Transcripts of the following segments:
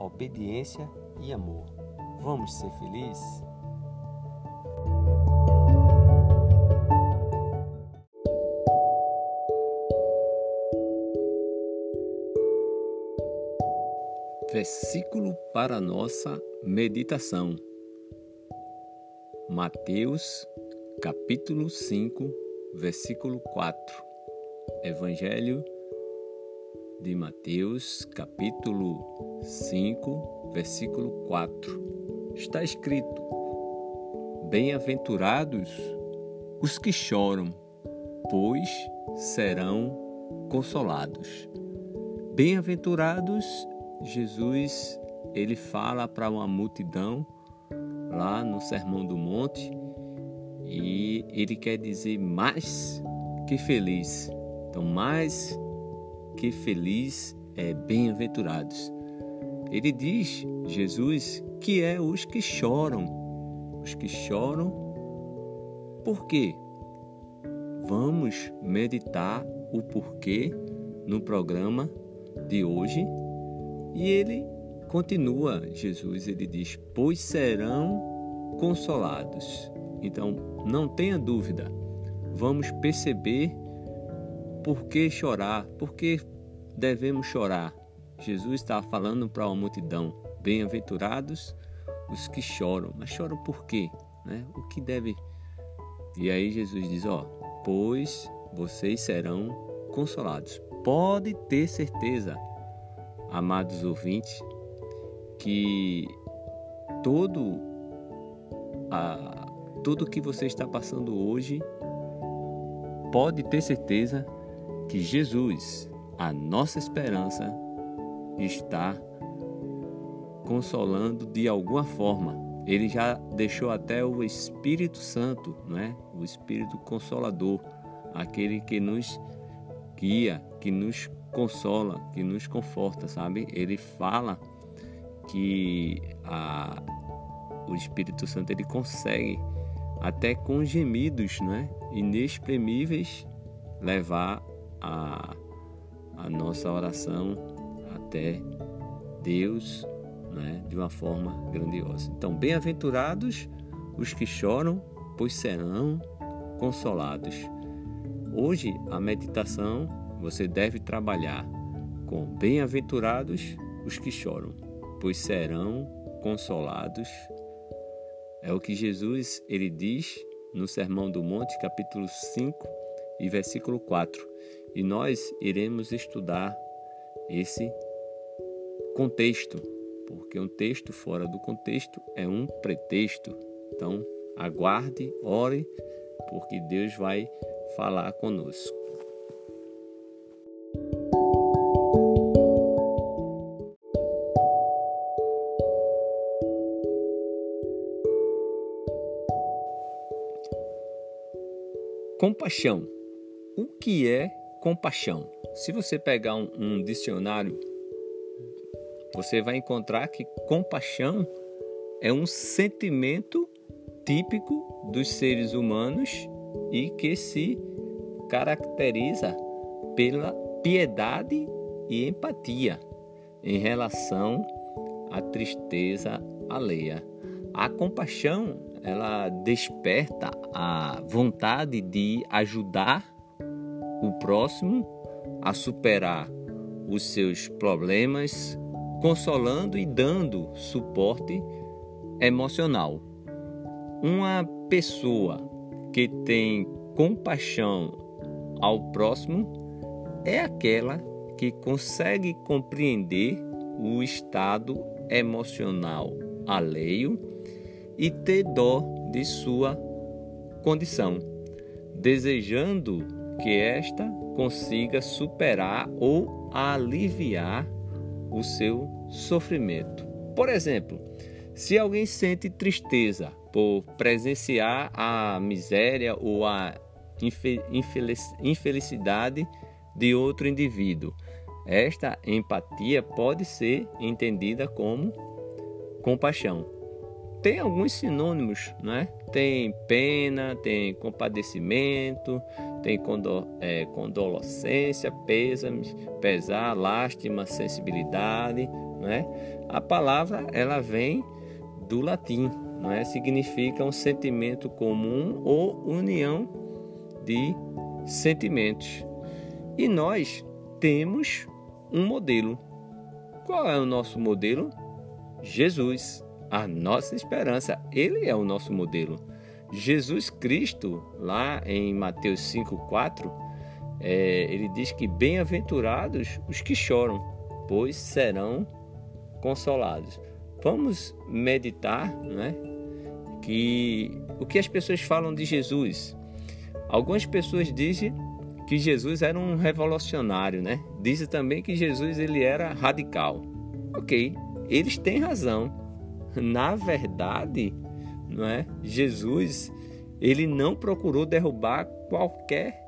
obediência e amor. Vamos ser felizes? Versículo para nossa meditação. Mateus, capítulo 5, versículo 4. Evangelho de Mateus, capítulo 5, versículo 4. Está escrito: Bem-aventurados os que choram, pois serão consolados. Bem-aventurados, Jesus, ele fala para uma multidão lá no Sermão do Monte e ele quer dizer mais que feliz. Então, mais que feliz é bem-aventurados. Ele diz, Jesus, que é os que choram. Os que choram, por quê? Vamos meditar o porquê no programa de hoje. E ele continua, Jesus, ele diz: Pois serão consolados. Então, não tenha dúvida, vamos perceber por que chorar? Por que devemos chorar? Jesus estava falando para uma multidão: bem-aventurados os que choram. Mas choram por quê? Né? O que deve. E aí Jesus diz: Ó, pois vocês serão consolados. Pode ter certeza, amados ouvintes, que todo a, tudo que você está passando hoje pode ter certeza que Jesus, a nossa esperança, está consolando de alguma forma. Ele já deixou até o Espírito Santo, não é? O Espírito Consolador, aquele que nos guia, que nos consola, que nos conforta, sabe? Ele fala que a, o Espírito Santo ele consegue até com gemidos, não é? Inexprimíveis levar a, a nossa oração até Deus né, de uma forma grandiosa. Então, bem-aventurados os que choram, pois serão consolados. Hoje, a meditação você deve trabalhar com bem-aventurados os que choram, pois serão consolados. É o que Jesus ele diz no Sermão do Monte, capítulo 5 e versículo 4 e nós iremos estudar esse contexto porque um texto fora do contexto é um pretexto. Então, aguarde, ore, porque Deus vai falar conosco. Compaixão. O que é compaixão? Se você pegar um, um, dicionário, você vai encontrar que compaixão é um sentimento típico dos seres humanos e que se caracteriza pela piedade e empatia em relação à tristeza alheia. A compaixão ela desperta a vontade de ajudar o próximo a superar os seus problemas, consolando e dando suporte emocional. Uma pessoa que tem compaixão ao próximo é aquela que consegue compreender o estado emocional alheio e ter dó de sua condição, desejando que esta consiga superar ou aliviar o seu sofrimento. Por exemplo, se alguém sente tristeza por presenciar a miséria ou a infelicidade de outro indivíduo, esta empatia pode ser entendida como compaixão tem alguns sinônimos, né? Tem pena, tem compadecimento, tem condol é, condolescência, pêsame, pesar, lástima, sensibilidade, né? A palavra ela vem do latim, né? Significa um sentimento comum ou união de sentimentos. E nós temos um modelo. Qual é o nosso modelo? Jesus a nossa esperança. Ele é o nosso modelo. Jesus Cristo, lá em Mateus 5,4, é, ele diz que bem-aventurados os que choram, pois serão consolados. Vamos meditar, né? Que o que as pessoas falam de Jesus. Algumas pessoas dizem que Jesus era um revolucionário, né? Dizem também que Jesus ele era radical. Ok, eles têm razão na verdade, não é? Jesus, ele não procurou derrubar qualquer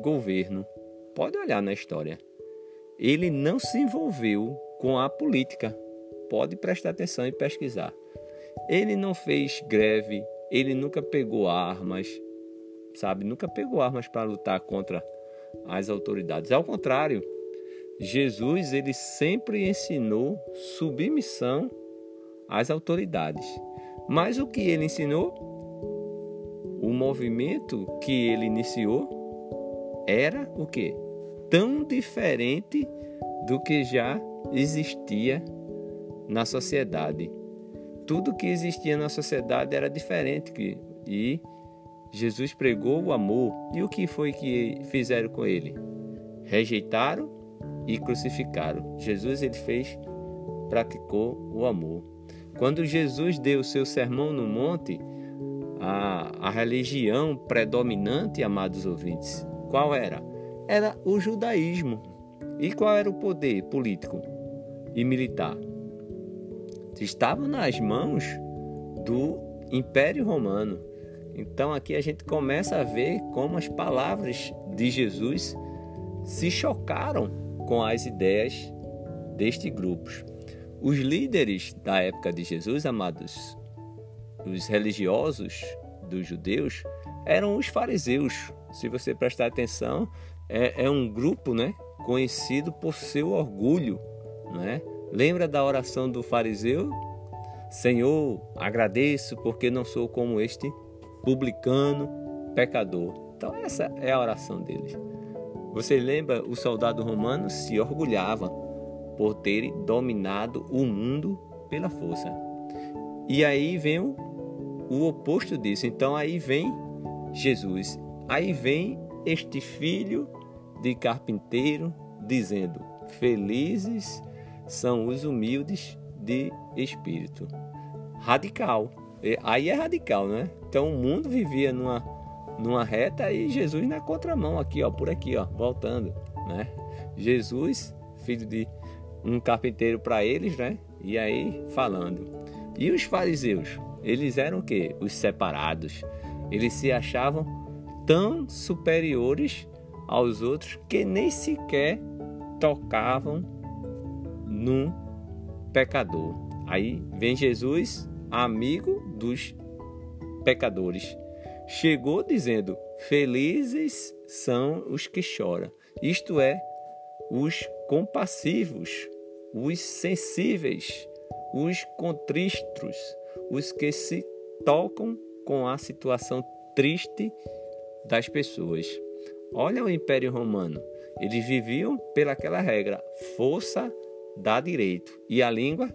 governo. Pode olhar na história. Ele não se envolveu com a política. Pode prestar atenção e pesquisar. Ele não fez greve, ele nunca pegou armas, sabe? Nunca pegou armas para lutar contra as autoridades. Ao contrário, Jesus ele sempre ensinou submissão às autoridades. Mas o que ele ensinou? O movimento que ele iniciou era o que? Tão diferente do que já existia na sociedade. Tudo que existia na sociedade era diferente e Jesus pregou o amor. E o que foi que fizeram com ele? Rejeitaram e crucificaram. Jesus ele fez praticou o amor. Quando Jesus deu o seu sermão no monte, a, a religião predominante, amados ouvintes, qual era? Era o judaísmo. E qual era o poder político e militar? Estava nas mãos do Império Romano. Então aqui a gente começa a ver como as palavras de Jesus se chocaram com as ideias deste grupo. Os líderes da época de Jesus, amados, os religiosos dos judeus, eram os fariseus. Se você prestar atenção, é, é um grupo né, conhecido por seu orgulho. Né? Lembra da oração do fariseu? Senhor, agradeço porque não sou como este publicano pecador. Então, essa é a oração deles. Você lembra, o soldado romano se orgulhava por terem dominado o mundo pela força. E aí vem o, o oposto disso. Então aí vem Jesus. Aí vem este filho de carpinteiro dizendo: Felizes são os humildes de espírito. Radical. Aí é radical, né? Então o mundo vivia numa, numa reta e Jesus na contramão aqui, ó, por aqui, ó, voltando, né? Jesus, filho de um carpinteiro para eles, né? E aí falando. E os fariseus, eles eram o quê? Os separados. Eles se achavam tão superiores aos outros que nem sequer tocavam num pecador. Aí vem Jesus, amigo dos pecadores. Chegou dizendo: Felizes são os que choram, isto é, os compassivos, os sensíveis, os contristos, os que se tocam com a situação triste das pessoas. Olha o Império Romano. Eles viviam pelaquela regra: força dá direito. E a língua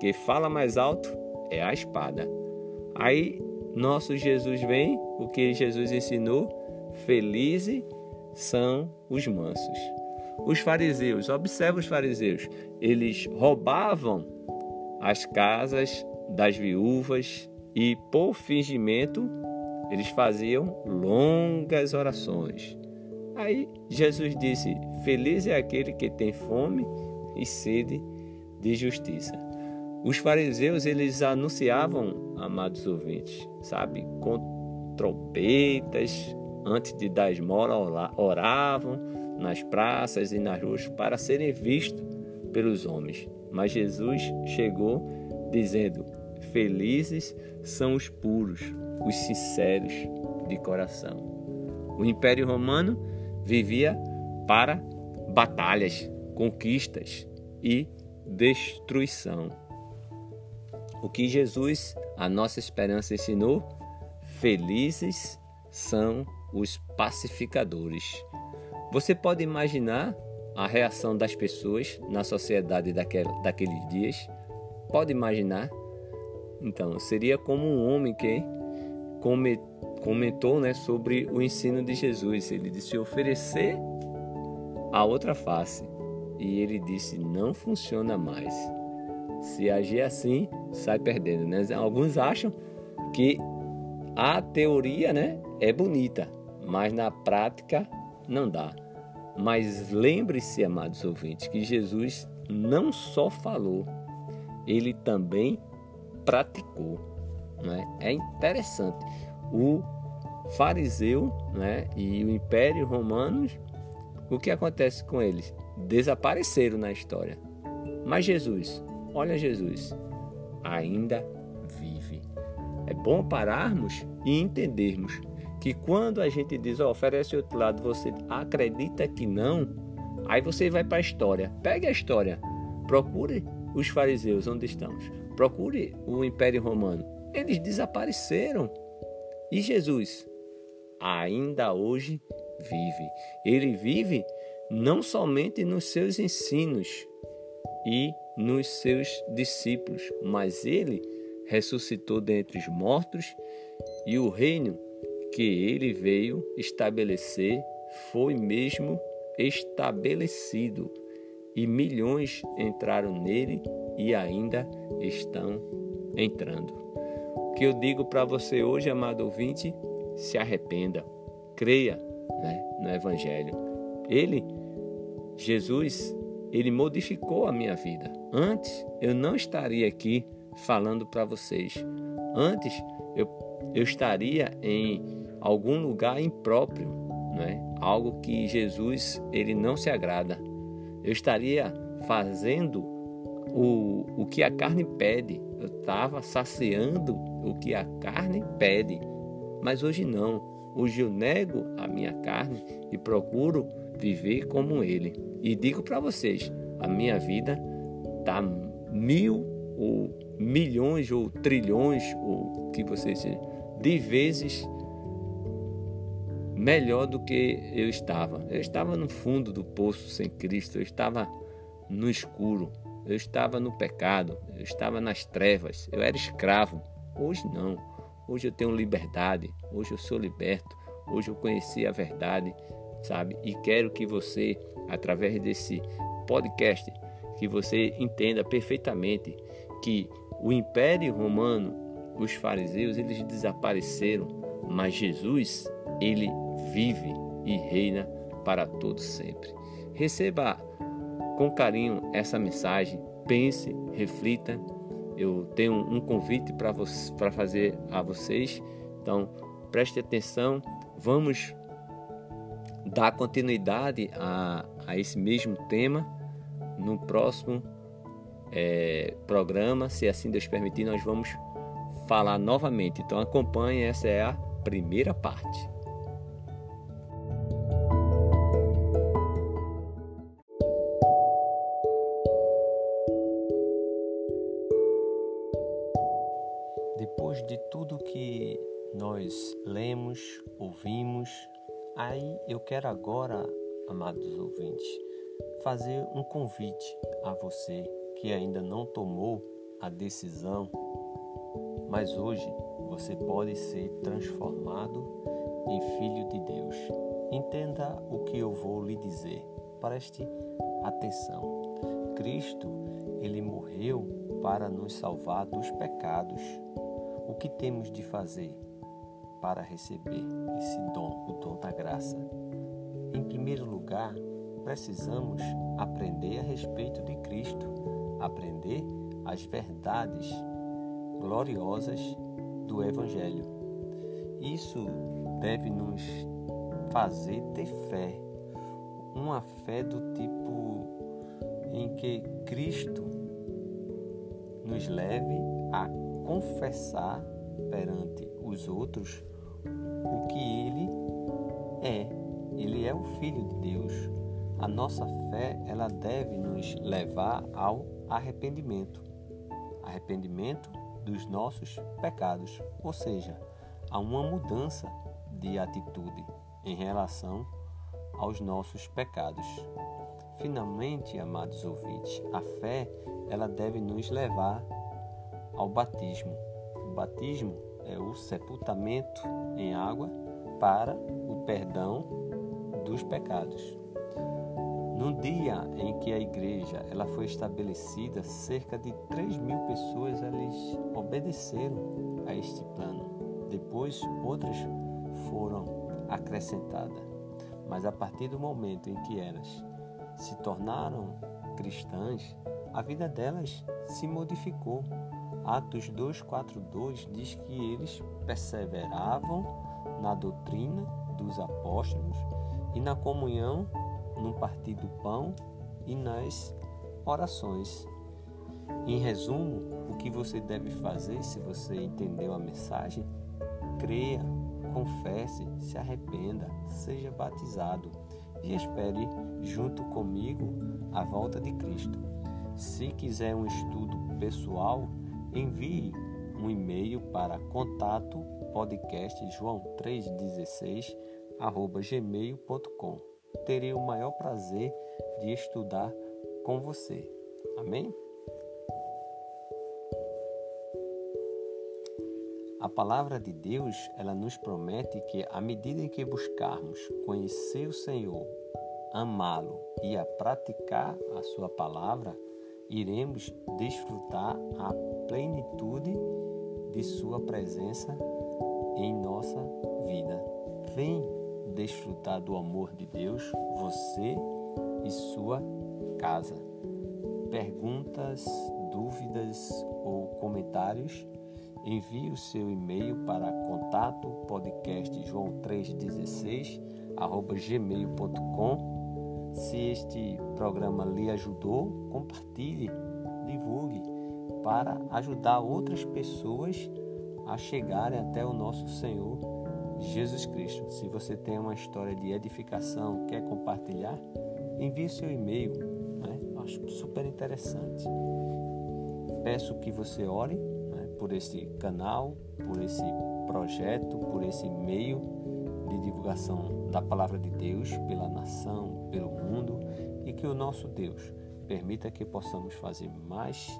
que fala mais alto é a espada. Aí nosso Jesus vem, o que Jesus ensinou: felizes são os mansos. Os fariseus, observa os fariseus, eles roubavam as casas das viúvas e, por fingimento, eles faziam longas orações. Aí Jesus disse: Feliz é aquele que tem fome e sede de justiça. Os fariseus eles anunciavam, amados ouvintes, sabe, com trompetas, antes de dar esmola, oravam nas praças e nas ruas para serem vistos pelos homens. Mas Jesus chegou dizendo: Felizes são os puros, os sinceros de coração. O Império Romano vivia para batalhas, conquistas e destruição. O que Jesus, a nossa esperança, ensinou? Felizes são os pacificadores. Você pode imaginar a reação das pessoas na sociedade daquele, daqueles dias? Pode imaginar? Então, seria como um homem que comentou né, sobre o ensino de Jesus. Ele disse oferecer a outra face. E ele disse: não funciona mais. Se agir assim, sai perdendo. Né? Alguns acham que a teoria né, é bonita, mas na prática não dá. Mas lembre-se, amados ouvintes, que Jesus não só falou, ele também praticou. Né? É interessante. O fariseu né, e o Império Romano, o que acontece com eles? Desapareceram na história. Mas Jesus, olha Jesus, ainda vive. É bom pararmos e entendermos que quando a gente diz, oh, oferece outro lado, você acredita que não, aí você vai para a história. Pegue a história, procure os fariseus onde estão, procure o Império Romano. Eles desapareceram. E Jesus ainda hoje vive. Ele vive não somente nos seus ensinos e nos seus discípulos, mas ele ressuscitou dentre os mortos e o reino que ele veio estabelecer foi mesmo estabelecido, e milhões entraram nele e ainda estão entrando. O que eu digo para você hoje, amado ouvinte, se arrependa, creia né, no Evangelho. Ele, Jesus, ele modificou a minha vida. Antes eu não estaria aqui falando para vocês. Antes eu, eu estaria em algum lugar impróprio, né? algo que Jesus ele não se agrada. Eu estaria fazendo o, o que a carne pede, eu estava saciando o que a carne pede, mas hoje não. Hoje eu nego a minha carne e procuro viver como Ele. E digo para vocês: a minha vida está mil ou milhões ou trilhões ou que vocês de vezes melhor do que eu estava. Eu estava no fundo do poço sem Cristo, eu estava no escuro, eu estava no pecado, eu estava nas trevas, eu era escravo. Hoje não. Hoje eu tenho liberdade, hoje eu sou liberto, hoje eu conheci a verdade, sabe? E quero que você, através desse podcast, que você entenda perfeitamente que o Império Romano, os fariseus, eles desapareceram, mas Jesus, ele vive e reina para todos sempre. Receba com carinho essa mensagem, pense, reflita. Eu tenho um convite para fazer a vocês, então preste atenção, vamos dar continuidade a, a esse mesmo tema no próximo é, programa, se assim Deus permitir, nós vamos falar novamente. Então acompanhe, essa é a primeira parte. Lemos, ouvimos, aí eu quero agora, amados ouvintes, fazer um convite a você que ainda não tomou a decisão, mas hoje você pode ser transformado em filho de Deus. Entenda o que eu vou lhe dizer. Preste atenção. Cristo, ele morreu para nos salvar dos pecados. O que temos de fazer para receber esse dom, o dom da graça? Em primeiro lugar, precisamos aprender a respeito de Cristo aprender as verdades gloriosas do Evangelho. Isso deve nos fazer ter fé, uma fé do tipo em que Cristo nos leve a confessar perante os outros o que Ele é. Ele é o Filho de Deus. A nossa fé ela deve nos levar ao arrependimento. Arrependimento dos nossos pecados, ou seja, há uma mudança de atitude em relação aos nossos pecados. Finalmente, amados ouvintes, a fé ela deve nos levar ao batismo. O batismo é o sepultamento em água para o perdão dos pecados. No dia em que a igreja ela foi estabelecida, cerca de 3 mil pessoas eles obedeceram a este plano. Depois, outras foram acrescentadas. Mas a partir do momento em que elas se tornaram cristãs, a vida delas se modificou. Atos 2:42 diz que eles perseveravam na doutrina dos apóstolos e na comunhão no partir do pão e nas orações. Em resumo, o que você deve fazer se você entendeu a mensagem? Creia, confesse, se arrependa, seja batizado e espere junto comigo a volta de Cristo. Se quiser um estudo pessoal, envie um e-mail para contato podcast joão 316 gmail.com terei o maior prazer de estudar com você. Amém? A palavra de Deus, ela nos promete que à medida em que buscarmos conhecer o Senhor, amá-lo e a praticar a sua palavra, iremos desfrutar a plenitude de sua presença em nossa vida. Vem desfrutar do amor de Deus, você e sua casa. Perguntas, dúvidas ou comentários? Envie o seu e-mail para contato podcast joão 316 gmail.com. Se este programa lhe ajudou, compartilhe, divulgue para ajudar outras pessoas a chegarem até o nosso Senhor Jesus Cristo. Se você tem uma história de edificação, quer compartilhar, envie seu e-mail. Né? Acho super interessante. Peço que você ore né, por esse canal, por esse projeto, por esse meio de divulgação da palavra de Deus pela nação, pelo mundo e que o nosso Deus permita que possamos fazer mais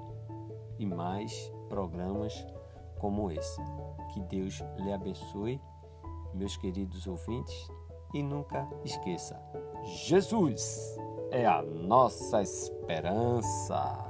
e mais programas como esse. Que Deus lhe abençoe meus queridos ouvintes, e nunca esqueça: Jesus é a nossa esperança.